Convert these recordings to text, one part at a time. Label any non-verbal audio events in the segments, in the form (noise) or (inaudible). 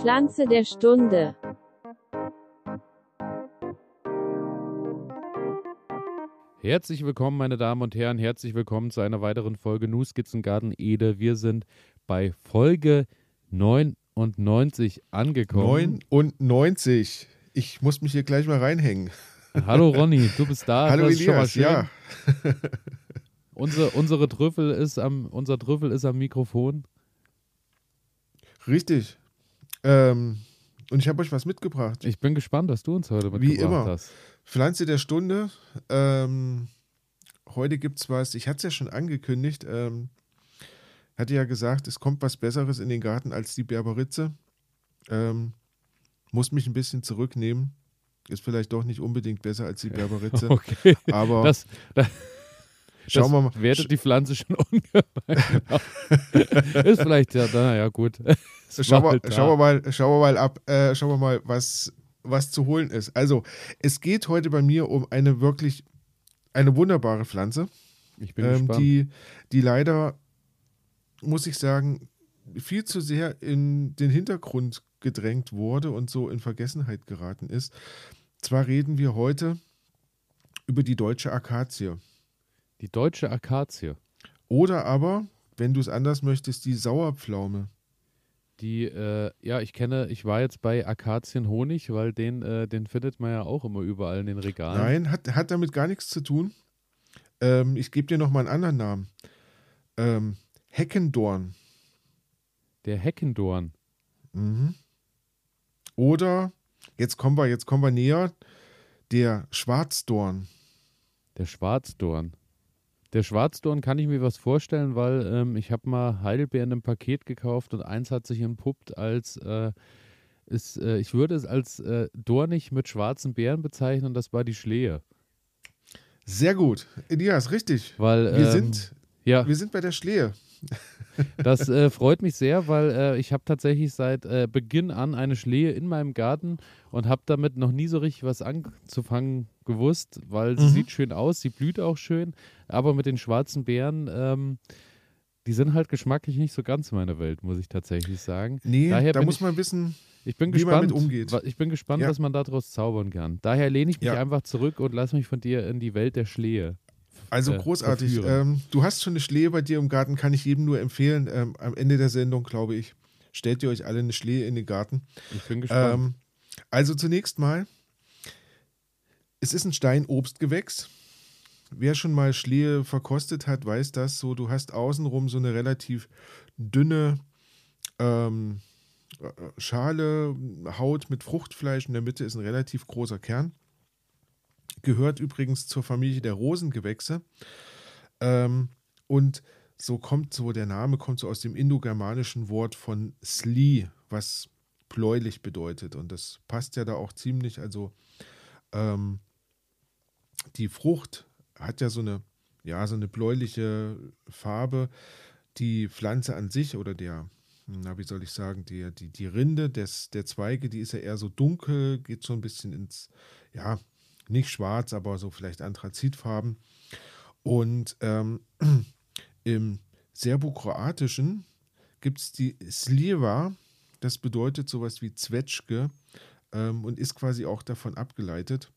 Pflanze der Stunde. Herzlich willkommen, meine Damen und Herren. Herzlich willkommen zu einer weiteren Folge Nu Skizzengarten Ede. Wir sind bei Folge 99 angekommen. 99. Ich muss mich hier gleich mal reinhängen. Hallo Ronny, du bist da. Hallo das ist schon mal Elias, ja. Unsere, unsere Trüffel ist am, unser Trüffel ist am Mikrofon. Richtig. Ähm, und ich habe euch was mitgebracht. Ich bin gespannt, was du uns heute Wie mitgebracht immer. hast. Pflanze der Stunde. Ähm, heute gibt es was, ich hatte es ja schon angekündigt. Ähm, hatte ja gesagt, es kommt was Besseres in den Garten als die Berberitze. Ähm, muss mich ein bisschen zurücknehmen. Ist vielleicht doch nicht unbedingt besser als die (laughs) Berberitze. Okay. Aber Das, das, schauen wir mal. wertet die Pflanze schon (laughs) ungemein. auf. ist vielleicht ja, naja, gut. (laughs) Schauen wir, halt schauen, wir mal, schauen wir mal ab, äh, schauen wir mal, was, was zu holen ist. Also, es geht heute bei mir um eine wirklich, eine wunderbare Pflanze, Ich bin ähm, gespannt. die, die leider, muss ich sagen, viel zu sehr in den Hintergrund gedrängt wurde und so in Vergessenheit geraten ist. Zwar reden wir heute über die deutsche Akazie. Die deutsche Akazie. Oder aber, wenn du es anders möchtest, die Sauerpflaume. Die, äh, ja, ich kenne, ich war jetzt bei Akazienhonig, weil den, äh, den findet man ja auch immer überall in den Regalen. Nein, hat, hat damit gar nichts zu tun. Ähm, ich gebe dir noch mal einen anderen Namen. Ähm, Heckendorn. Der Heckendorn. Mhm. Oder, jetzt kommen wir, jetzt kommen wir näher, der Schwarzdorn. Der Schwarzdorn. Der Schwarzdorn kann ich mir was vorstellen, weil ähm, ich habe mal Heidelbeeren im Paket gekauft und eins hat sich entpuppt als, äh, ist, äh, ich würde es als äh, dornig mit schwarzen Beeren bezeichnen, das war die Schlehe. Sehr gut. Elias, richtig. Weil, Wir, ähm, sind, ja, wir sind bei der Schlehe. (laughs) Das äh, freut mich sehr, weil äh, ich habe tatsächlich seit äh, Beginn an eine Schlehe in meinem Garten und habe damit noch nie so richtig was anzufangen gewusst, weil sie Mhm. sieht schön aus, sie blüht auch schön, aber mit den schwarzen Beeren, ähm, die sind halt geschmacklich nicht so ganz meine Welt, muss ich tatsächlich sagen. Nee, Daher da muss ich- man wissen, Ich bin wie man gespannt, mit umgeht. ich bin gespannt, Ja. was man daraus zaubern kann. Daher lehne ich mich Ja. einfach zurück und lass mich von dir in die Welt der Schlehe. also äh, großartig. Ähm, du hast schon eine Schlehe bei dir im Garten, kann ich jedem nur empfehlen. Ähm, am Ende der Sendung, glaube ich, stellt ihr euch alle eine Schlehe in den Garten. Ich bin gespannt. Ähm, also zunächst mal, es ist ein Steinobstgewächs. Wer schon mal Schlehe verkostet hat, weiß das so. Du hast außenrum so eine relativ dünne ähm, äh, Schale, Haut mit Fruchtfleisch. In der Mitte ist ein relativ großer Kern. Gehört übrigens zur Familie der Rosengewächse. Ähm, und so kommt so, der Name kommt so aus dem indogermanischen Wort von Sli, was bläulich bedeutet. Und das passt ja da auch ziemlich. Also ähm, die Frucht hat ja so eine, ja, so eine bläuliche Farbe. Die Pflanze an sich oder der, na, wie soll ich sagen, die, die, die Rinde des, der Zweige, die ist ja eher so dunkel, geht so ein bisschen ins, ja, nicht schwarz, aber so vielleicht Anthrazitfarben. Und ähm, (clears throat) im Serbokroatischen gibt es die Sliva, das bedeutet sowas wie Zwetschge ähm, und ist quasi auch davon abgeleitet.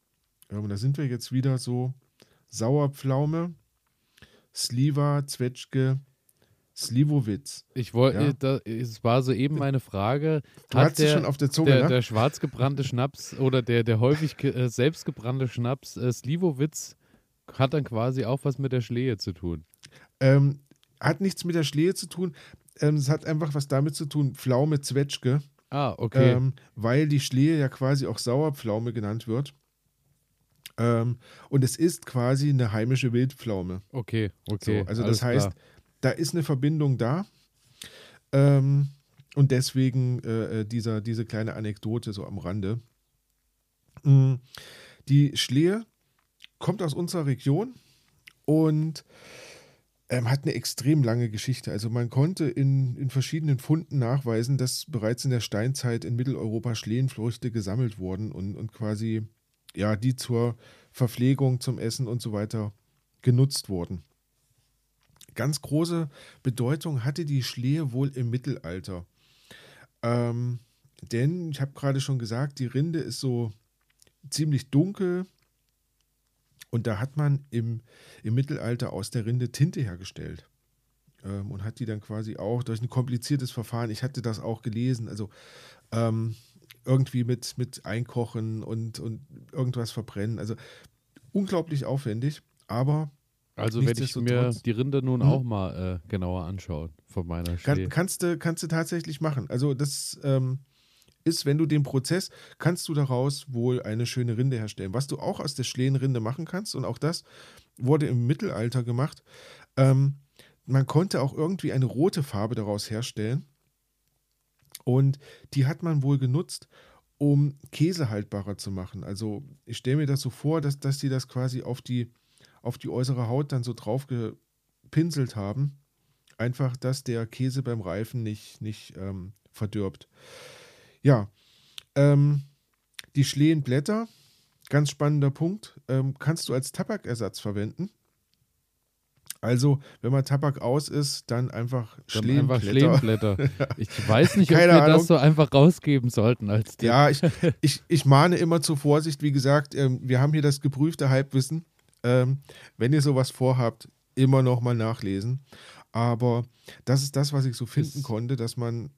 Ähm, da sind wir jetzt wieder so Sauerpflaume, Sliva, Zwetschge, Slivovitz. Ich wollte, Ja. es war soeben meine Frage. Du hat der, schon auf der Zunge, der, ne? der schwarz gebrannte Schnaps oder der, der häufig ge- äh, selbst gebrannte Schnaps äh, Slivovitz hat dann quasi auch was mit der Schlehe zu tun. Ähm, hat nichts mit der Schlehe zu tun. Ähm, es hat einfach was damit zu tun, Pflaume, Zwetschge. Ah, okay. ähm, weil die Schlehe ja quasi auch Sauerpflaume genannt wird. Ähm, und es ist quasi eine heimische Wildpflaume. okay, okay. so, also das heißt, klar. da ist eine Verbindung da. Ähm, und deswegen äh, äh, dieser, diese kleine Anekdote so am Rande. Mm, Die Schlehe kommt aus unserer Region und ähm, hat eine extrem lange Geschichte. Also man konnte in, in verschiedenen Funden nachweisen, dass bereits in der Steinzeit in Mitteleuropa Schlehenfrüchte gesammelt wurden und, und quasi ja, die zur Verpflegung, zum Essen und so weiter genutzt wurden. Ganz große Bedeutung hatte die Schlehe wohl im Mittelalter. Ähm, denn ich habe gerade schon gesagt, die Rinde ist so ziemlich dunkel und da hat man im, im Mittelalter aus der Rinde Tinte hergestellt ähm, und hat die dann quasi auch durch ein kompliziertes Verfahren, ich hatte das auch gelesen, also ähm, irgendwie mit, mit Einkochen und, und irgendwas verbrennen. Also unglaublich aufwendig, aber. Also werde ich mir die Rinde nun hm? auch mal äh, genauer anschauen von meiner Kann, kannst, du, kannst du tatsächlich machen. Also das ähm, ist, wenn du den Prozess, kannst du daraus wohl eine schöne Rinde herstellen. Was du auch aus der Schlehenrinde machen kannst, und auch das wurde im Mittelalter gemacht, ähm, man konnte auch irgendwie eine rote Farbe daraus herstellen. Und die hat man wohl genutzt, um Käse haltbarer zu machen. Also ich stelle mir das so vor, dass, dass die das quasi auf die, auf die äußere Haut dann so drauf gepinselt haben. Einfach, dass der Käse beim Reifen nicht, nicht ähm, verdirbt. Ja, ähm, die Schlehenblätter, ganz spannender Punkt, ähm, kannst du als Tabakersatz verwenden. Also, wenn man Tabak aus ist, dann einfach Schlehenblätter. (laughs) Ich weiß nicht, ob wir Ahnung. das so einfach rausgeben sollten als Tipp. Ja, ich, ich, ich mahne immer zur Vorsicht. Wie gesagt, ähm, wir haben hier das geprüfte Halbwissen. Ähm, wenn ihr sowas vorhabt, immer noch mal nachlesen. Aber das ist das, was ich so finden ist, konnte, dass man,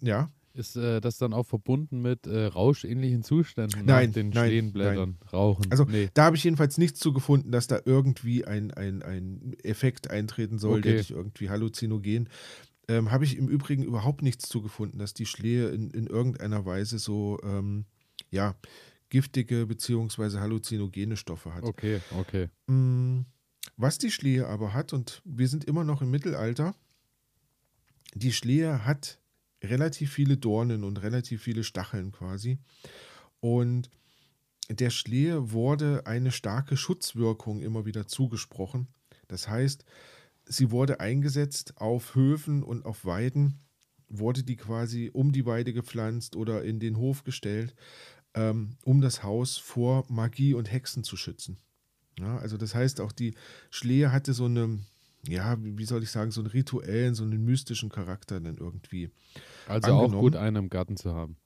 ja. Ist äh, das dann auch verbunden mit äh, rauschähnlichen Zuständen? Nein, den nein, Schlehenblättern, nein. Rauchen? Also nee. da habe ich jedenfalls nichts zu gefunden, dass da irgendwie ein, ein, ein Effekt eintreten soll, okay. der dich irgendwie halluzinogen. Ähm, habe ich im Übrigen überhaupt nichts zu gefunden, dass die Schlehe in, in irgendeiner Weise so, ähm, ja, giftige bzw. halluzinogene Stoffe hat. Okay, okay. Mm, was die Schlehe aber hat, und wir sind immer noch im Mittelalter, die Schlehe hat relativ viele Dornen und relativ viele Stacheln quasi. Und der Schlehe wurde eine starke Schutzwirkung immer wieder zugesprochen. Das heißt, sie wurde eingesetzt auf Höfen und auf Weiden, wurde die quasi um die Weide gepflanzt oder in den Hof gestellt, ähm, um das Haus vor Magie und Hexen zu schützen. Ja, also das heißt, auch die Schlehe hatte so eine, ja, wie soll ich sagen, so einen rituellen, so einen mystischen Charakter dann irgendwie. Also angenommen. auch gut, einen im Garten zu haben.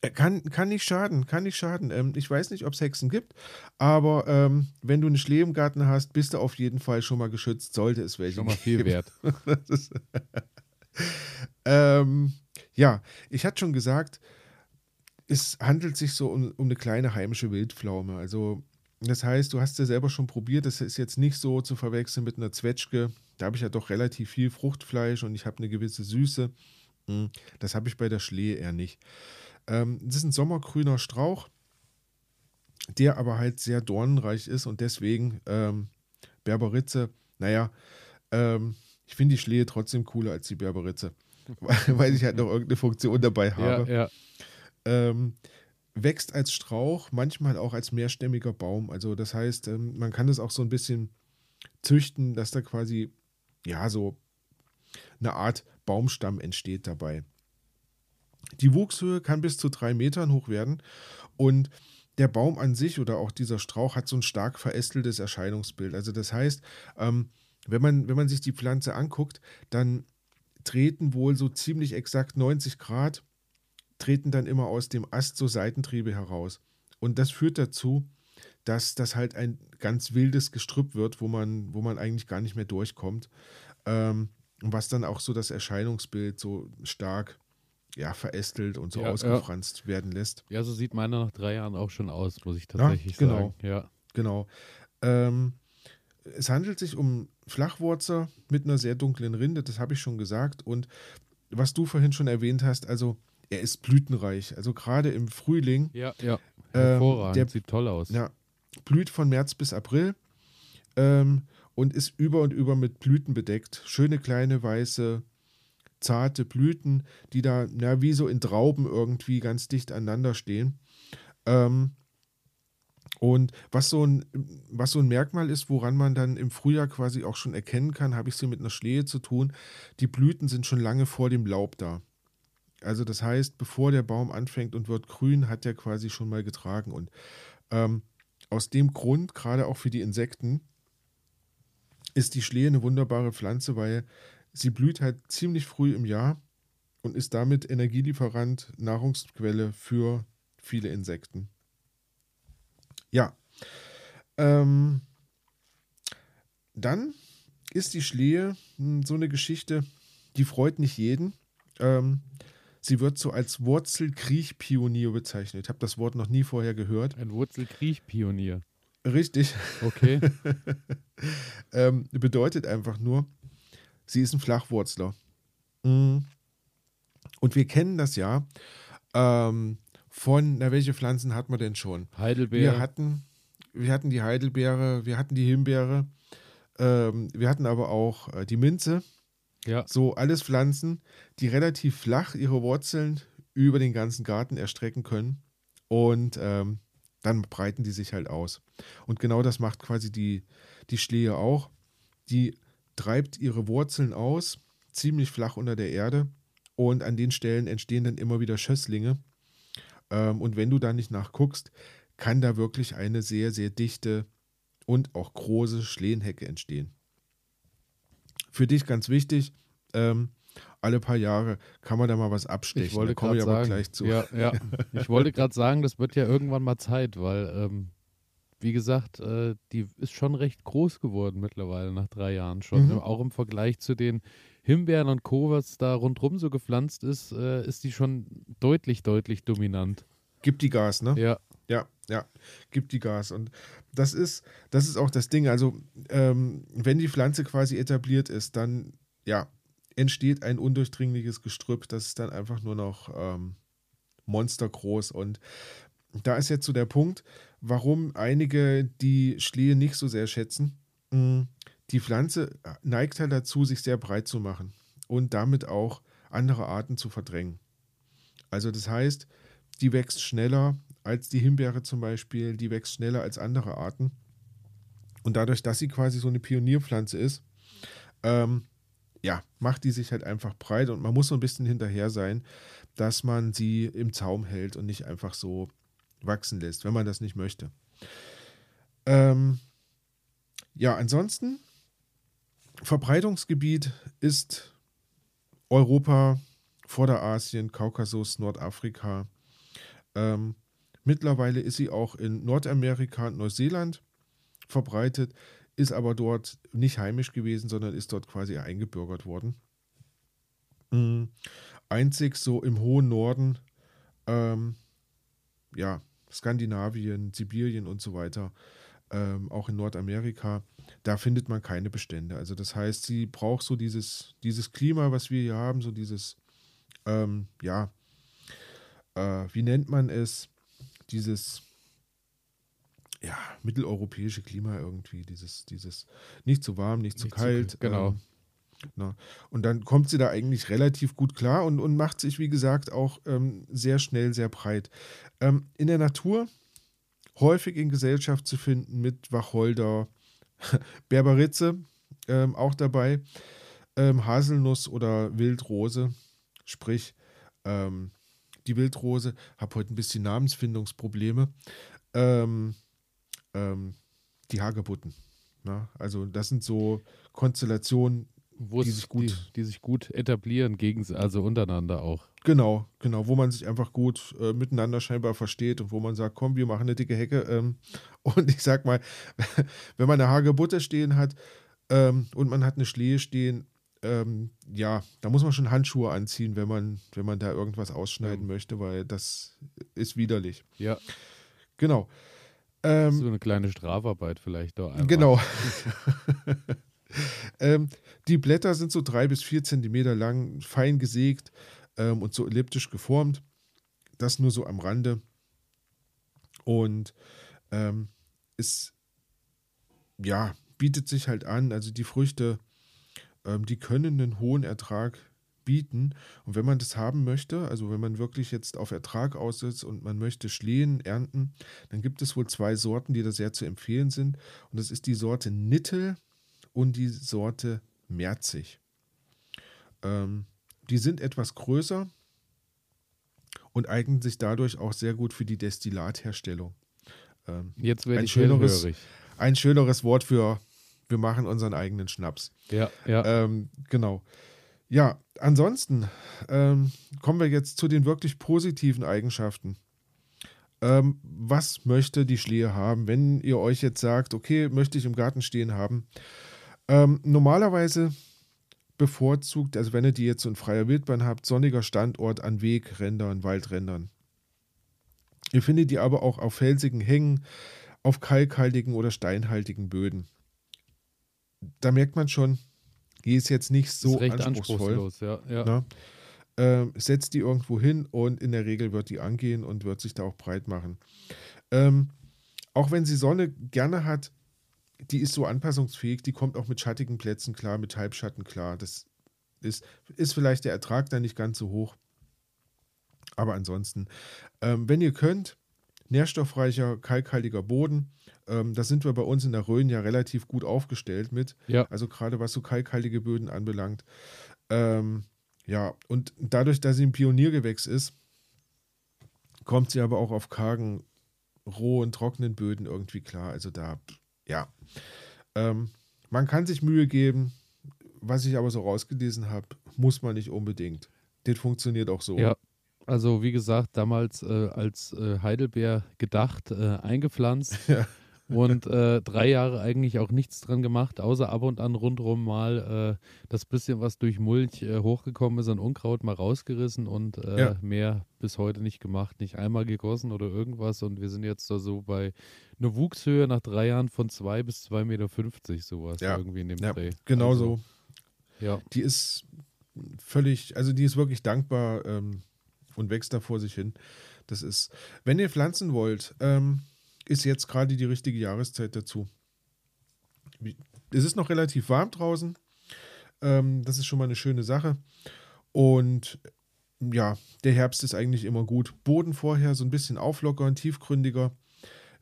Äh, kann, kann nicht schaden, kann nicht schaden. Ähm, ich weiß nicht, ob es Hexen gibt, aber ähm, wenn du einen Schlee im Garten hast, bist du auf jeden Fall schon mal geschützt, sollte es welche Schon mal viel geben. wert. (laughs) (laughs) ähm, ja, ich hatte schon gesagt, es handelt sich so um, um eine kleine heimische Wildpflaume. Also das heißt, du hast ja selber schon probiert, das ist jetzt nicht so zu verwechseln mit einer Zwetschge. Da habe ich ja doch relativ viel Fruchtfleisch und ich habe eine gewisse Süße. Hm, das habe ich bei der Schlee eher nicht. Ähm, das ist ein sommergrüner Strauch, der aber halt sehr dornenreich ist und deswegen ähm, Berberitze, naja, ähm, ich finde die Schlehe trotzdem cooler als die Berberitze, (laughs) weil ich halt noch irgendeine Funktion dabei habe. Ja, ja. Ähm, wächst als Strauch, manchmal auch als mehrstämmiger Baum. Also das heißt, ähm, man kann das auch so ein bisschen züchten, dass da quasi, ja, so eine Art Baumstamm entsteht dabei. Die Wuchshöhe kann bis zu drei Metern hoch werden und der Baum an sich oder auch dieser Strauch hat so ein stark verästeltes Erscheinungsbild. Also das heißt, ähm, wenn, man, wenn man sich die Pflanze anguckt, dann treten wohl so ziemlich exakt 90 Grad treten dann immer aus dem Ast so Seitentriebe heraus. Und das führt dazu, dass das halt ein ganz wildes Gestrüpp wird, wo man, wo man eigentlich gar nicht mehr durchkommt. Ähm, was dann auch so das Erscheinungsbild so stark ja, verästelt und so ja, ausgefranst ja. werden lässt. Ja, so sieht meiner nach drei Jahren auch schon aus, muss ich tatsächlich ja, genau, sagen. Ja, genau. Ähm, es handelt sich um Flachwurzer mit einer sehr dunklen Rinde, das habe ich schon gesagt. Und was du vorhin schon erwähnt hast, also er ist blütenreich. Also gerade im Frühling. Ja, ja. Ähm, Hervorragend. Ähm, der sieht toll aus. Ja, blüht von März bis April ähm, und ist über und über mit Blüten bedeckt. Schöne kleine weiße, zarte Blüten, die da na, wie so in Trauben irgendwie ganz dicht aneinander stehen. Ähm, und was so, ein, was so ein Merkmal ist, woran man dann im Frühjahr quasi auch schon erkennen kann, habe ich sie mit einer Schlehe zu tun, die Blüten sind schon lange vor dem Laub da. Also das heißt, bevor der Baum anfängt und wird grün, hat er quasi schon mal getragen. Und ähm, aus dem Grund, gerade auch für die Insekten, ist die Schlehe eine wunderbare Pflanze, weil sie blüht halt ziemlich früh im Jahr und ist damit Energielieferant, Nahrungsquelle für viele Insekten. Ja. Ähm, dann ist die Schlehe hm, so eine Geschichte, die freut nicht jeden. Ähm, sie wird so als Wurzelkriechpionier bezeichnet. Ich habe das Wort noch nie vorher gehört. Ein Wurzelkriechpionier. Richtig. Okay. (laughs) ähm, bedeutet einfach nur, sie ist ein Flachwurzler. Mhm. Und wir kennen das ja ähm, von, na, welche Pflanzen hat man denn schon? Heidelbeere. Wir hatten, wir hatten die Heidelbeere, wir hatten die Himbeere, ähm, wir hatten aber auch äh, die Minze. Ja. So alles Pflanzen, die relativ flach ihre Wurzeln über den ganzen Garten erstrecken können. Und ähm, dann breiten die sich halt aus. Und genau das macht quasi die, die Schlehe auch. Die treibt ihre Wurzeln aus, ziemlich flach unter der Erde. Und an den Stellen entstehen dann immer wieder Schösslinge. Ähm, und wenn du da nicht nachguckst, kann da wirklich eine sehr, sehr dichte und auch große Schlehenhecke entstehen. Für dich ganz wichtig, ähm, alle paar Jahre kann man da mal was abstechen. Ich wollte komme ich gerade aber sagen, gleich zu. Ja, ja. (laughs) Ich wollte gerade sagen, das wird ja irgendwann mal Zeit, weil, ähm, wie gesagt, äh, die ist schon recht groß geworden mittlerweile nach drei Jahren schon. Mhm. Auch im Vergleich zu den Himbeeren und Co., was da rundherum so gepflanzt ist, äh, ist die schon deutlich, deutlich dominant. Gibt die Gas, ne? Ja, Ja, ja, gibt die Gas. Und das ist, das ist auch das Ding. Also, ähm, wenn die Pflanze quasi etabliert ist, dann ja, entsteht ein undurchdringliches Gestrüpp. Das ist dann einfach nur noch ähm, monstergroß. Und da ist jetzt so der Punkt, warum einige die Schlehe nicht so sehr schätzen. Mm, Die Pflanze neigt halt dazu, sich sehr breit zu machen und damit auch andere Arten zu verdrängen. Also das heißt, die wächst schneller als die Himbeere zum Beispiel, die wächst schneller als andere Arten. Und dadurch, dass sie quasi so eine Pionierpflanze ist, ähm, ja, macht die sich halt einfach breit und man muss so ein bisschen hinterher sein, dass man sie im Zaum hält und nicht einfach so wachsen lässt, wenn man das nicht möchte. Ähm, ja, ansonsten, Verbreitungsgebiet ist Europa, Vorderasien, Kaukasus, Nordafrika. Ähm, mittlerweile ist sie auch in Nordamerika und Neuseeland verbreitet, ist aber dort nicht heimisch gewesen, sondern ist dort quasi eingebürgert worden. Mm, Einzig so im hohen Norden, ähm, ja, Skandinavien, Sibirien und so weiter, ähm, auch in Nordamerika, da findet man keine Bestände. Also das heißt, sie braucht so dieses, dieses Klima, was wir hier haben, so dieses, ähm, ja, äh, wie nennt man es, dieses ja, mitteleuropäische Klima irgendwie, dieses, dieses nicht zu warm, nicht zu Nicht zu- kalt. genau. Ähm, na, und dann kommt sie da eigentlich relativ gut klar und, und macht sich, wie gesagt, auch ähm, sehr schnell, sehr breit. Ähm, in der Natur häufig in Gesellschaft zu finden mit Wacholder, (laughs) Berberitze ähm, auch dabei, ähm, Haselnuss oder Wildrose, sprich ähm, die Wildrose, habe heute ein bisschen Namensfindungsprobleme. Ähm, ähm, die Hagebutten. Na, also das sind so Konstellationen, Die sich gut- die, die sich gut etablieren, gegen, also untereinander auch. Genau, genau, wo man sich einfach gut äh, miteinander scheinbar versteht und wo man sagt, komm, wir machen eine dicke Hecke. Ähm, (laughs) und ich sag mal, (laughs) wenn man eine Hagebutte stehen hat ähm, und man hat eine Schlehe stehen, ähm, ja, da muss man schon Handschuhe anziehen, wenn man, wenn man da irgendwas ausschneiden Ja. möchte, weil das ist widerlich. Ja, Genau. Ähm, so eine kleine Strafarbeit vielleicht doch einmal. Genau. (laughs) ähm, die Blätter sind so drei bis vier Zentimeter lang, fein gesägt ähm, und so elliptisch geformt. Das nur so am Rande. Und ähm, es ja, bietet sich halt an. Also die Früchte, ähm, die können einen hohen Ertrag bieten. Und wenn man das haben möchte, also wenn man wirklich jetzt auf Ertrag aussetzt und man möchte Schlehen ernten, dann gibt es wohl zwei Sorten, die da sehr zu empfehlen sind. Und das ist die Sorte Nittel und die Sorte Merzig. Ähm, die sind etwas größer und eignen sich dadurch auch sehr gut für die Destillatherstellung. Ähm, Jetzt werde Ein ich schöneres- hellhörig. ein schöneres Wort für wir machen unseren eigenen Schnaps. Ja, ja. Ähm, genau. Ja, ansonsten ähm, kommen wir jetzt zu den wirklich positiven Eigenschaften. Ähm, was möchte die Schlehe haben, wenn ihr euch jetzt sagt, okay, möchte ich im Garten stehen haben? Ähm, normalerweise bevorzugt, also wenn ihr die jetzt so in freier Wildbahn habt, sonniger Standort an Wegrändern, Waldrändern. Ihr findet die aber auch auf felsigen Hängen, auf kalkhaltigen oder steinhaltigen Böden. Da merkt man schon, die ist jetzt nicht so anspruchsvoll. Ja, ja. Ähm, setzt die irgendwo hin und in der Regel wird die angehen und wird sich da auch breit machen. Ähm, auch wenn sie Sonne gerne hat, die ist so anpassungsfähig, die kommt auch mit schattigen Plätzen klar, mit Halbschatten klar. Das ist, ist vielleicht der Ertrag da nicht ganz so hoch. Aber ansonsten, ähm, wenn ihr könnt, nährstoffreicher, kalkhaltiger Boden, ähm, da sind wir bei uns in der Rhön ja relativ gut aufgestellt mit. Ja. Also gerade was so kalkhaltige Böden anbelangt. Ähm, ja, und dadurch, dass sie ein Pioniergewächs ist, kommt sie aber auch auf kargen, rohen, trockenen Böden irgendwie klar. Also da, ja. Ähm, man kann sich Mühe geben, was ich aber so rausgelesen habe, muss man nicht unbedingt. Das funktioniert auch so. Ja, also wie gesagt, damals äh, als äh, Heidelbeer gedacht, äh, eingepflanzt. (laughs) Ja und äh, drei Jahre eigentlich auch nichts dran gemacht, außer ab und an rundherum mal äh, das bisschen, was durch Mulch äh, hochgekommen ist, an Unkraut mal rausgerissen und äh, ja. mehr bis heute nicht gemacht, nicht einmal gegossen oder irgendwas. Und wir sind jetzt da so bei einer Wuchshöhe nach drei Jahren von zwei bis 2,50 Meter, sowas ja. irgendwie in dem ja, Dreh. Genau also, so. Ja. Die ist völlig, also die ist wirklich dankbar ähm, und wächst da vor sich hin. Das ist, wenn ihr pflanzen wollt, ähm, ist jetzt gerade die richtige Jahreszeit dazu. Es ist noch relativ warm draußen. Ähm, das ist schon mal eine schöne Sache. Und ja, der Herbst ist eigentlich immer gut. Boden vorher so ein bisschen auflockern, tiefgründiger.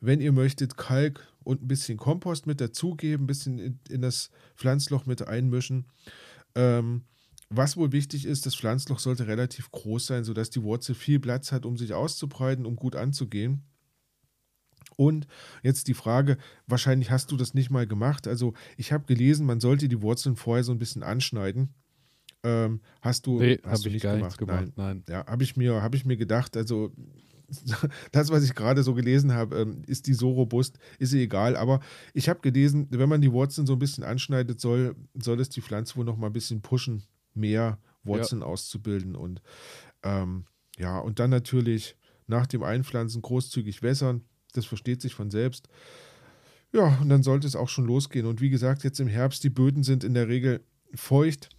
Wenn ihr möchtet, Kalk und ein bisschen Kompost mit dazugeben, ein bisschen in, in das Pflanzloch mit einmischen. Ähm, was wohl wichtig ist, das Pflanzloch sollte relativ groß sein, sodass die Wurzel viel Platz hat, um sich auszubreiten, um gut anzugehen. Und jetzt die Frage, wahrscheinlich hast du das nicht mal gemacht. Also ich habe gelesen, man sollte die Wurzeln vorher so ein bisschen anschneiden. Ähm, hast du, nee, hast du nicht gemacht? gemacht? Nein. nein. Ja, habe ich, mir, hab ich mir gedacht, also (laughs) das, was ich gerade so gelesen habe, ähm, ist die so robust, ist sie egal. Aber ich habe gelesen, wenn man die Wurzeln so ein bisschen anschneidet, soll, soll es die Pflanze wohl noch mal ein bisschen pushen, mehr Wurzeln ja. auszubilden. Und ähm, ja, und dann natürlich nach dem Einpflanzen großzügig wässern das versteht sich von selbst. Ja, und dann sollte es auch schon losgehen. Und wie gesagt, jetzt im Herbst, die Böden sind in der Regel feucht.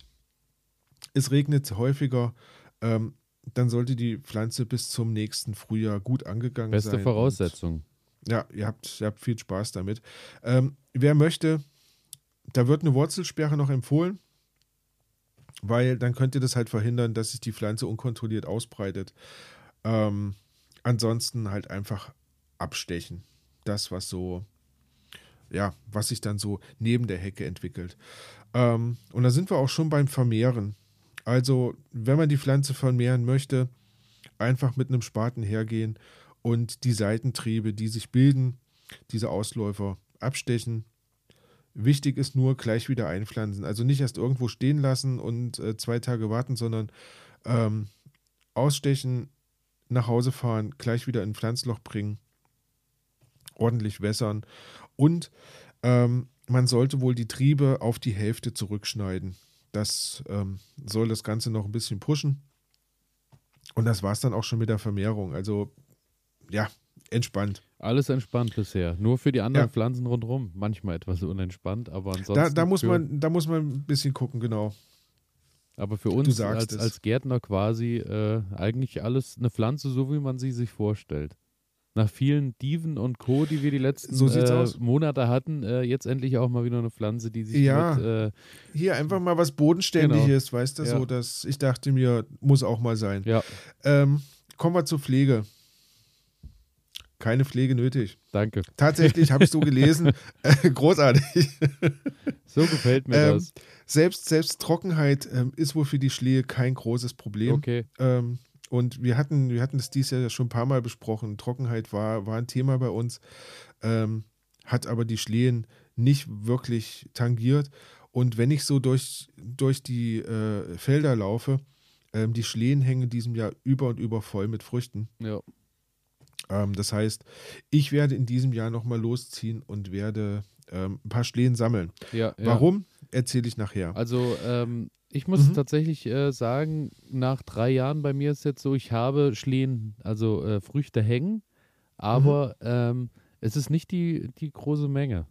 Es regnet häufiger. Ähm, dann sollte die Pflanze bis zum nächsten Frühjahr gut angegangen Beste sein. Beste Voraussetzung. Und, ja, ihr habt, ihr habt viel Spaß damit. Ähm, wer möchte, da wird eine Wurzelsperre noch empfohlen, weil dann könnt ihr das halt verhindern, dass sich die Pflanze unkontrolliert ausbreitet. Ähm, ansonsten halt einfach abstechen. Das, was so, ja, was sich dann so neben der Hecke entwickelt. Ähm, und da sind wir auch schon beim Vermehren. Also, wenn man die Pflanze vermehren möchte, einfach mit einem Spaten hergehen und die Seitentriebe, die sich bilden, diese Ausläufer abstechen. Wichtig ist nur gleich wieder einpflanzen. Also nicht erst irgendwo stehen lassen und äh, zwei Tage warten, sondern ähm, ausstechen, nach Hause fahren, gleich wieder in ein Pflanzloch bringen ordentlich wässern und ähm, man sollte wohl die Triebe auf die Hälfte zurückschneiden. Das ähm, soll das Ganze noch ein bisschen pushen. Und das war es dann auch schon mit der Vermehrung. Also ja, entspannt. Alles entspannt bisher. Nur für die anderen ja. Pflanzen rundherum. Manchmal etwas unentspannt, aber ansonsten. Da, da muss, man, da muss man ein bisschen gucken, genau. Aber für uns als, als Gärtner quasi äh, eigentlich alles eine Pflanze, so wie man sie sich vorstellt nach vielen Diven und Co., die wir die letzten so äh, Monate hatten, äh, jetzt endlich auch mal wieder eine Pflanze, die sich ja, mit, äh, hier einfach mal was Bodenständiges, genau. weißt du, ja. so, dass ich dachte mir, muss auch mal sein. Ja. Ähm, kommen wir zur Pflege. Keine Pflege nötig. Danke. Tatsächlich habe ich so gelesen. (laughs) (laughs) Großartig. So gefällt mir ähm, das. Selbst, selbst Trockenheit ähm, ist wohl für die Schlehe kein großes Problem. Okay. Ähm, und wir hatten, wir hatten das dies Jahr schon ein paar Mal besprochen. Trockenheit war, war ein Thema bei uns, ähm, hat aber die Schlehen nicht wirklich tangiert. Und wenn ich so durch, durch die äh, Felder laufe, ähm, die Schlehen hängen in diesem Jahr über und über voll mit Früchten. Ja. Ähm, das heißt, ich werde in diesem Jahr nochmal losziehen und werde ähm, ein paar Schlehen sammeln. Ja, ja. Warum, erzähle ich nachher. Also, ähm, ich muss Mhm. tatsächlich äh, sagen, nach drei Jahren bei mir ist jetzt so, ich habe Schlehen, also äh, Früchte hängen, aber Mhm. ähm, es ist nicht die, die große Menge.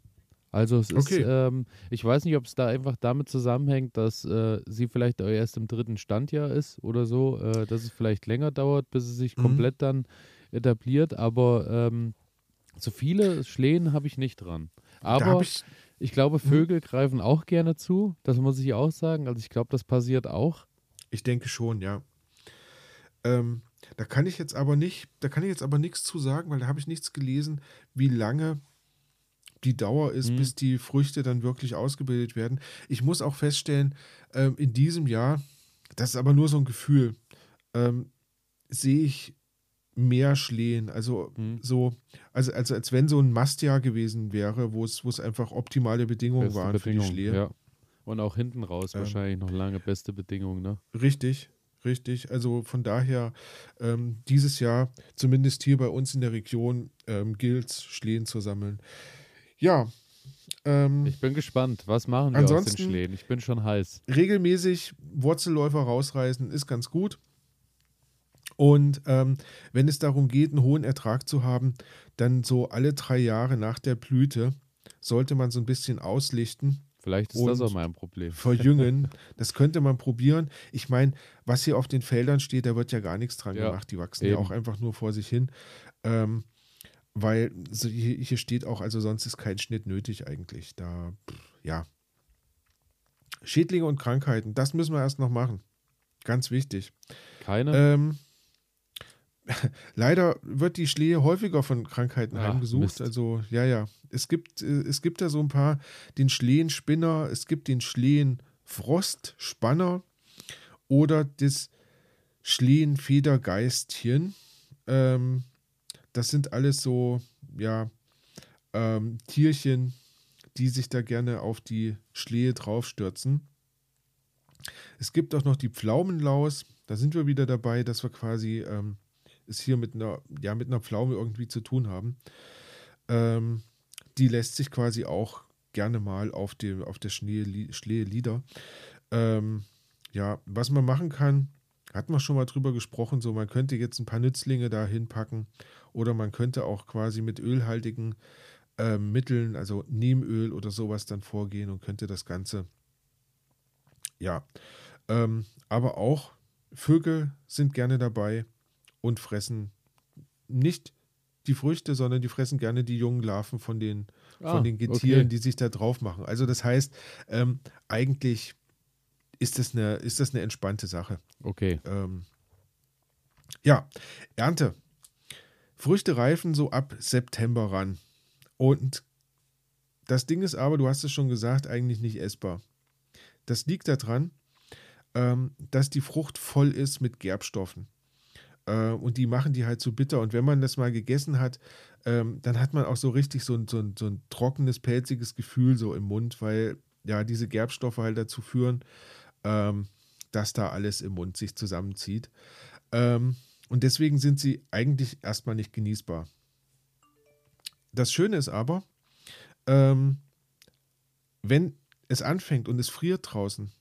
Also es ist, Okay. ähm, ich weiß nicht, ob es da einfach damit zusammenhängt, dass äh, sie vielleicht erst im dritten Standjahr ist oder so, äh, dass es vielleicht länger dauert, bis es sich Mhm. komplett dann etabliert, aber ähm, so viele Schlehen habe ich nicht dran. Aber ich, ich glaube, Mhm. Vögel greifen auch gerne zu. Das muss ich auch sagen. Also ich glaube, das passiert auch. ich denke schon, ja. Ähm, da kann ich jetzt aber nicht, da kann ich jetzt aber nichts zu sagen, weil da habe ich nichts gelesen, wie lange die Dauer ist, Mhm. bis die Früchte dann wirklich ausgebildet werden. Ich muss auch feststellen, ähm, in diesem Jahr, das ist aber nur so ein Gefühl, ähm, sehe ich mehr Schlehen. Also Mhm. so, also, also als wenn so ein Mastjahr gewesen wäre, wo es, wo es einfach optimale Bedingungen Beste waren für die Schlehe. Ja. Und auch hinten raus Ähm. wahrscheinlich noch lange beste Bedingungen. Ne? Richtig, richtig. Also von daher, ähm, dieses Jahr, zumindest hier bei uns in der Region, ähm, gilt es, Schlehen zu sammeln. Ja, ähm, Ich bin gespannt. Was machen wir aus Ansonsten- den Schlehen? Ich bin schon heiß. regelmäßig Wurzelläufer rausreißen ist ganz gut. Und ähm, wenn es darum geht, einen hohen Ertrag zu haben, dann so alle drei Jahre nach der Blüte sollte man so ein bisschen auslichten Vielleicht ist das auch mein Problem. verjüngen. (laughs) das könnte man probieren. Ich meine, was hier auf den Feldern steht, da wird ja gar nichts dran Ja, gemacht. Die wachsen ja eben. auch einfach nur vor sich hin. Ähm, weil so hier, hier steht auch, also sonst ist kein Schnitt nötig eigentlich. Da, ja. Schädlinge und Krankheiten, das müssen wir erst noch machen. Ganz wichtig. Keine? Ähm, (laughs) leider wird die Schlehe häufiger von Krankheiten Ach, heimgesucht. Mist. Also, ja, ja. Es gibt, äh, es gibt da so ein paar, den Schlehenspinner, es gibt den Schlehenfrostspanner oder das Schlehenfedergeistchen. Ähm, das sind alles so, ja, ähm, Tierchen, die sich da gerne auf die Schlehe draufstürzen. Es gibt auch noch die Pflaumenlaus. Da sind wir wieder dabei, dass wir quasi ähm, es hier mit einer, ja, mit einer Pflaume irgendwie zu tun haben. Ähm, die lässt sich quasi auch gerne mal auf, dem, auf der Schlehe lieder. Ähm, ja, was man machen kann, hat man schon mal drüber gesprochen, so man könnte jetzt ein paar Nützlinge da hinpacken oder man könnte auch quasi mit ölhaltigen ähm, Mitteln, also Neemöl oder sowas dann vorgehen und könnte das Ganze, ja, ähm, aber auch Vögel sind gerne dabei und fressen nicht die Früchte, sondern die fressen gerne die jungen Larven von den, Ah, von den Getieren, okay. die sich da drauf machen. Also das heißt, ähm, eigentlich ist das, eine, ist das eine entspannte Sache. Okay. Ähm, ja, Ernte. Früchte reifen so ab September ran. Und das Ding ist aber, du hast es schon gesagt, eigentlich nicht essbar. Das liegt daran, ähm, dass die Frucht voll ist mit Gerbstoffen. Äh, und die machen die halt so bitter. Und wenn man das mal gegessen hat, ähm, dann hat man auch so richtig so ein, so, ein, so ein trockenes, pelziges Gefühl so im Mund, weil ja diese Gerbstoffe halt dazu führen, ähm, dass da alles im Mund sich zusammenzieht. Ähm, und deswegen sind sie eigentlich erstmal nicht genießbar. Das Schöne ist aber, ähm, wenn es anfängt und es friert draußen,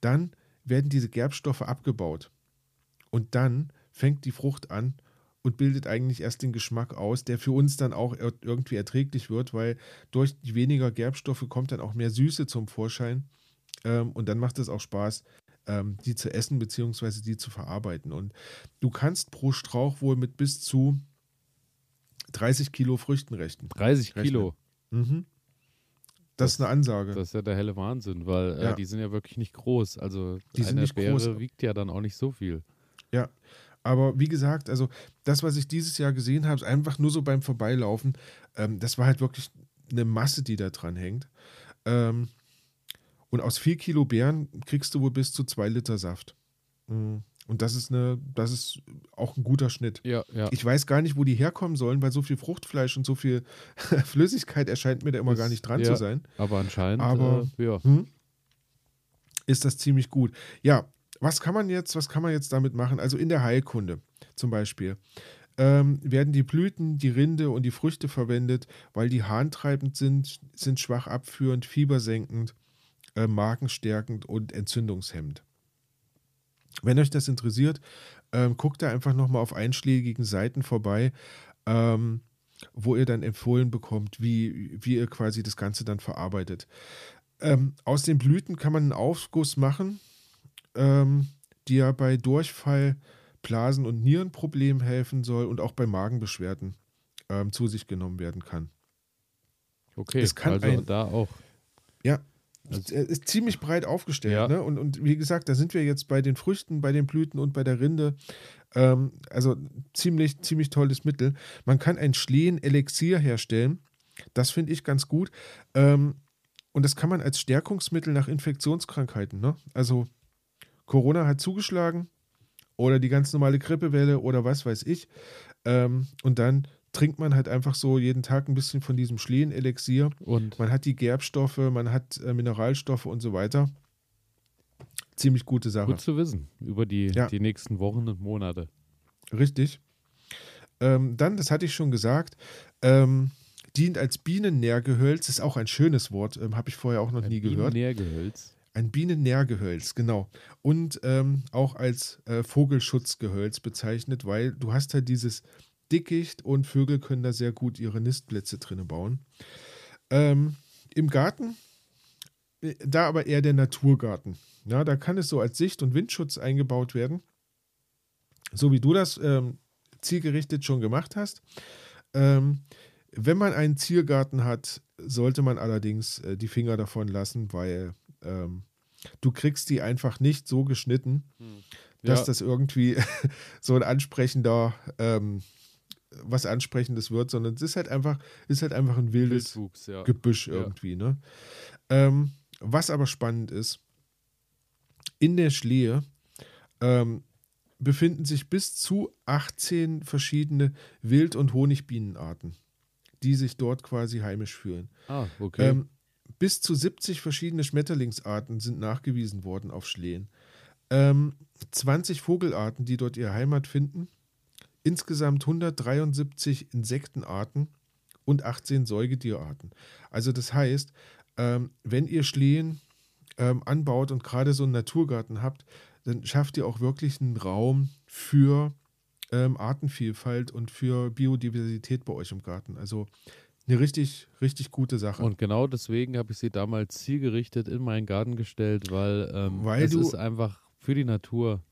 dann werden diese Gerbstoffe abgebaut. Und dann fängt die Frucht an und bildet eigentlich erst den Geschmack aus, der für uns dann auch ir- irgendwie erträglich wird, weil durch die weniger Gerbstoffe kommt dann auch mehr Süße zum Vorschein. Ähm, und dann macht es auch Spaß, ähm, die zu essen bzw. die zu verarbeiten. Und du kannst pro Strauch wohl mit bis zu 30 Kilo Früchten rechnen. 30 Rechnen. Kilo. Mhm. Das, ist eine Ansage. Das ist ja der helle Wahnsinn, weil äh, Ja. die sind ja wirklich nicht groß. Also Die sind eine nicht Beere groß. wiegt ja dann auch nicht so viel. Ja, aber wie gesagt, also das, was ich dieses Jahr gesehen habe, ist einfach nur so beim Vorbeilaufen, ähm, das war halt wirklich eine Masse, die da dran hängt. Ähm, und aus vier Kilo Beeren kriegst du wohl bis zu zwei Liter Saft. Mm. Und das ist eine, das ist auch ein guter Schnitt. Ja, ja. Ich weiß gar nicht, wo die herkommen sollen, weil so viel Fruchtfleisch und so viel (laughs) Flüssigkeit erscheint mir da immer Ist- gar nicht dran ja. zu sein. Aber anscheinend, Aber- äh, ja. Hm? Ist das ziemlich gut. Ja, was kann man jetzt, was kann man jetzt damit machen? Also in der Heilkunde zum Beispiel ähm, werden die Blüten, die Rinde und die Früchte verwendet, weil die harntreibend sind, sind schwach abführend, fiebersenkend, äh, magenstärkend und entzündungshemmend. Wenn euch das interessiert, ähm, guckt da einfach nochmal auf einschlägigen Seiten vorbei, ähm, wo ihr dann empfohlen bekommt, wie, wie ihr quasi das Ganze dann verarbeitet. Ähm, aus den Blüten kann man einen Aufguss machen, ähm, die ja bei Durchfall, Blasen- und Nierenproblemen helfen soll und auch bei Magenbeschwerden ähm, zu sich genommen werden kann. Okay, Es kann also ein- da auch. Ja, Also- ist ziemlich breit aufgestellt. Ja. Ne? Und, und wie gesagt, da sind wir jetzt bei den Früchten, bei den Blüten und bei der Rinde. Ähm, also ziemlich, ziemlich tolles Mittel. Man kann ein Schlehen-Elixier herstellen. Das finde ich ganz gut. Ähm, und das kann man als Stärkungsmittel nach Infektionskrankheiten. Ne? Also Corona hat zugeschlagen oder die ganz normale Grippewelle oder was weiß ich. Ähm, und dann trinkt man halt einfach so jeden Tag ein bisschen von diesem Schlehen-Elixier. Und Man hat die Gerbstoffe, man hat äh, Mineralstoffe und so weiter. Ziemlich gute Sache. gut zu wissen über die, Ja. die nächsten Wochen und Monate. Richtig. Ähm, dann, das hatte ich schon gesagt, ähm, dient als Bienennährgehölz, ist auch ein schönes Wort, ähm, habe ich vorher auch noch nie gehört. Nährgehölz. Ein Bienennährgehölz, genau. Und ähm, auch als äh, Vogelschutzgehölz bezeichnet, weil du hast halt dieses Dickicht und Vögel können da sehr gut ihre Nistplätze drinne bauen. Ähm, Im Garten, äh, da aber eher der Naturgarten. Ja, da kann es so als Sicht- und Windschutz eingebaut werden. So wie du das ähm, zielgerichtet schon gemacht hast. Ähm, wenn man einen Ziergarten hat, sollte man allerdings äh, die Finger davon lassen, weil ähm, du kriegst die einfach nicht so geschnitten, dass Ja. das irgendwie (laughs) so ein ansprechender, ähm, was ansprechendes wird, sondern es ist halt einfach, ist halt einfach ein wildes Wildwuchs, ja. Gebüsch Ja. irgendwie. Ne? Ähm, was aber spannend ist, in der Schlehe ähm, befinden sich bis zu 18 verschiedene Wild- und Honigbienenarten, die sich dort quasi heimisch fühlen. Ah, okay. Ähm, bis zu 70 verschiedene Schmetterlingsarten sind nachgewiesen worden auf Schlehen. Ähm, 20 Vogelarten, die dort ihre Heimat finden. Insgesamt 173 Insektenarten und 18 Säugetierarten. Also das heißt, ähm, wenn ihr Schlehen ähm, anbaut und gerade so einen Naturgarten habt, dann schafft ihr auch wirklich einen Raum für ähm, Artenvielfalt und für Biodiversität bei euch im Garten. Also eine richtig, richtig gute Sache. Und genau deswegen habe ich sie damals zielgerichtet in meinen Garten gestellt, weil, ähm, Weil es du- ist einfach für die Natur.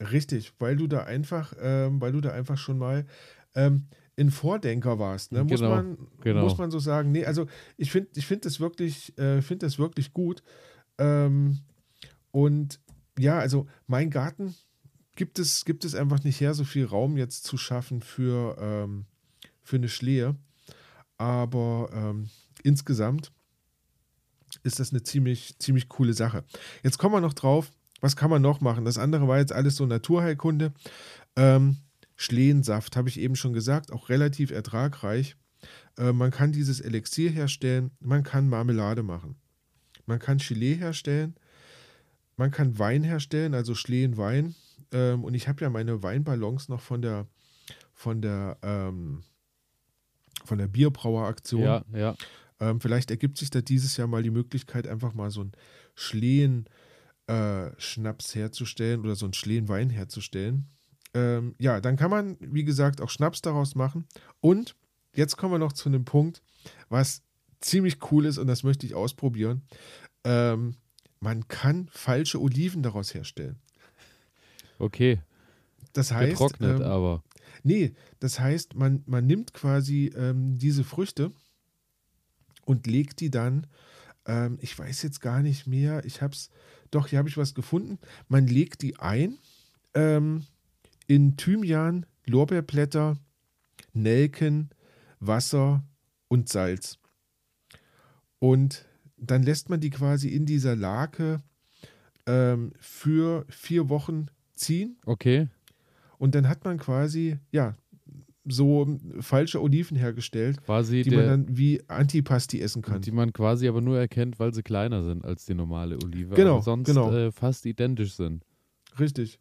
Richtig, weil du da einfach, ähm, weil du da einfach schon mal ähm, ein Vordenker warst. Ne? Muss, Genau, man, genau. muss man so sagen. Nee, also ich finde ich find das wirklich, äh, finde das wirklich gut. Ähm, und ja, also mein Garten gibt es, gibt es einfach nicht her, so viel Raum jetzt zu schaffen für, ähm, für eine Schlehe. Aber ähm, insgesamt ist das eine ziemlich, ziemlich coole Sache. Jetzt kommen wir noch drauf, was kann man noch machen? Das andere war jetzt alles so Naturheilkunde. Ähm, Schlehensaft, habe ich eben schon gesagt, auch relativ ertragreich. Äh, man kann dieses Elixier herstellen, man kann Marmelade machen. Man kann Gelee herstellen, man kann Wein herstellen, also Schlehenwein. Ähm, und ich habe ja meine Weinballons noch von der, von der, ähm, von der Bierbraueraktion. Ja, ja. Ähm, vielleicht ergibt sich da dieses Jahr mal die Möglichkeit, einfach mal so einen Schlehen-Schnaps herzustellen oder so einen Schlehen-Wein herzustellen. Ähm, ja, dann kann man, wie gesagt, auch Schnaps daraus machen. Und jetzt kommen wir noch zu einem Punkt, was ziemlich cool ist und das möchte ich ausprobieren. Ähm, man kann falsche Oliven daraus herstellen. Okay. Das heißt, Getrocknet, ähm, aber. Nee, das heißt, man, man nimmt quasi ähm, diese Früchte und legt die dann, ähm, ich weiß jetzt gar nicht mehr, ich hab's, doch, hier habe ich was gefunden. Man legt die ein ähm, in Thymian, Lorbeerblätter, Nelken, Wasser und Salz. Und dann lässt man die quasi in dieser Lake ähm, für vier Wochen ziehen Okay. Und dann hat man quasi, ja, so falsche Oliven hergestellt, Quasi die man dann wie Antipasti essen kann. die man quasi aber nur erkennt, weil sie kleiner sind als die normale Olive. Genau, aber sonst genau. Äh, fast identisch sind. Richtig.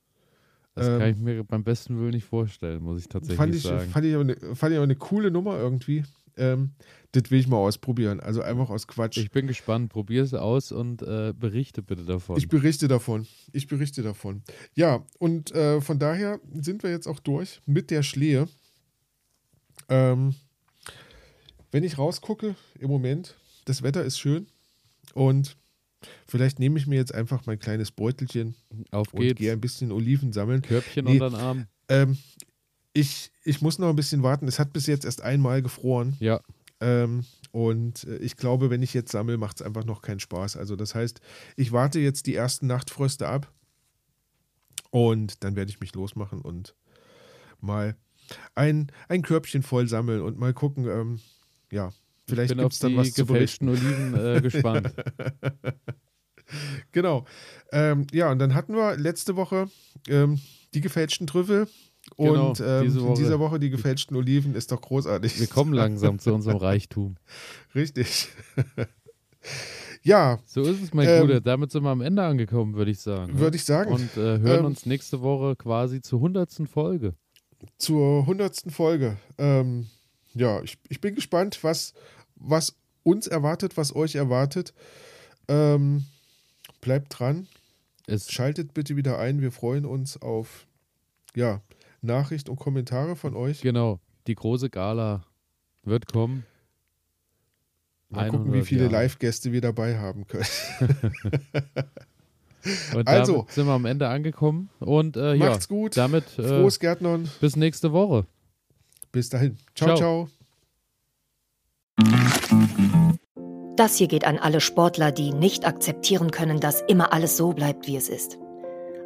Das Ähm, kann ich mir beim besten Willen nicht vorstellen, muss ich tatsächlich Fand ich, sagen. fand, ich eine, fand ich aber eine coole Nummer irgendwie. Ähm, das will ich mal ausprobieren. Also einfach aus Quatsch. Ich bin gespannt. Probier es aus und äh, berichte bitte davon. Ich berichte davon. Ich berichte davon. Ja, und äh, von daher sind wir jetzt auch durch mit der Schlehe. Ähm, wenn ich rausgucke, im Moment, das Wetter ist schön und vielleicht nehme ich mir jetzt einfach mein kleines Beutelchen Auf und geht's. gehe ein bisschen Oliven sammeln. Körbchen Nee. unter den Arm. Ähm, ich, ich muss noch ein bisschen warten. Es hat bis jetzt erst einmal gefroren. Ja, Ähm, und äh, ich glaube, wenn ich jetzt sammle, macht es einfach noch keinen Spaß. Also das heißt, ich warte jetzt die ersten Nachtfröste ab und dann werde ich mich losmachen und mal ein, ein Körbchen voll sammeln und mal gucken, ähm, ja, vielleicht gibt es dann was zu berichten. gefälschten Oliven äh, (laughs) gespannt. Genau. Ähm, ja, und dann hatten wir letzte Woche ähm, die gefälschten Trüffel Genau, und ähm, diese in dieser Woche die gefälschten Oliven. Ist doch großartig. Wir kommen langsam zu unserem Reichtum. (laughs) Richtig. ja, So ist es, mein Ähm, Guter. Damit sind wir am Ende angekommen, würde ich sagen. würde ich sagen. Und äh, hören Ähm, uns nächste Woche quasi zur hundertsten Folge. zur hundertsten Folge. Ähm, ja, ich, ich bin gespannt, was, was uns erwartet, was euch erwartet. Ähm, bleibt dran, Es, schaltet bitte wieder ein. Wir freuen uns auf ja, Nachricht und Kommentare von euch. genau, die große Gala wird kommen. Mal gucken, wie 100 viele. Live-Gäste wir dabei haben können. (laughs) Und Also. damit sind wir am Ende angekommen. Und äh, ja, Macht's gut. damit äh, Frohes Gärtnern. bis nächste Woche. Bis dahin. Ciao, Ciao. ciao. Das hier geht an alle Sportler, die nicht akzeptieren können, dass immer alles so bleibt, wie es ist.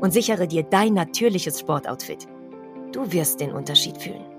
und sichere dir dein natürliches Sportoutfit. Du wirst den Unterschied fühlen.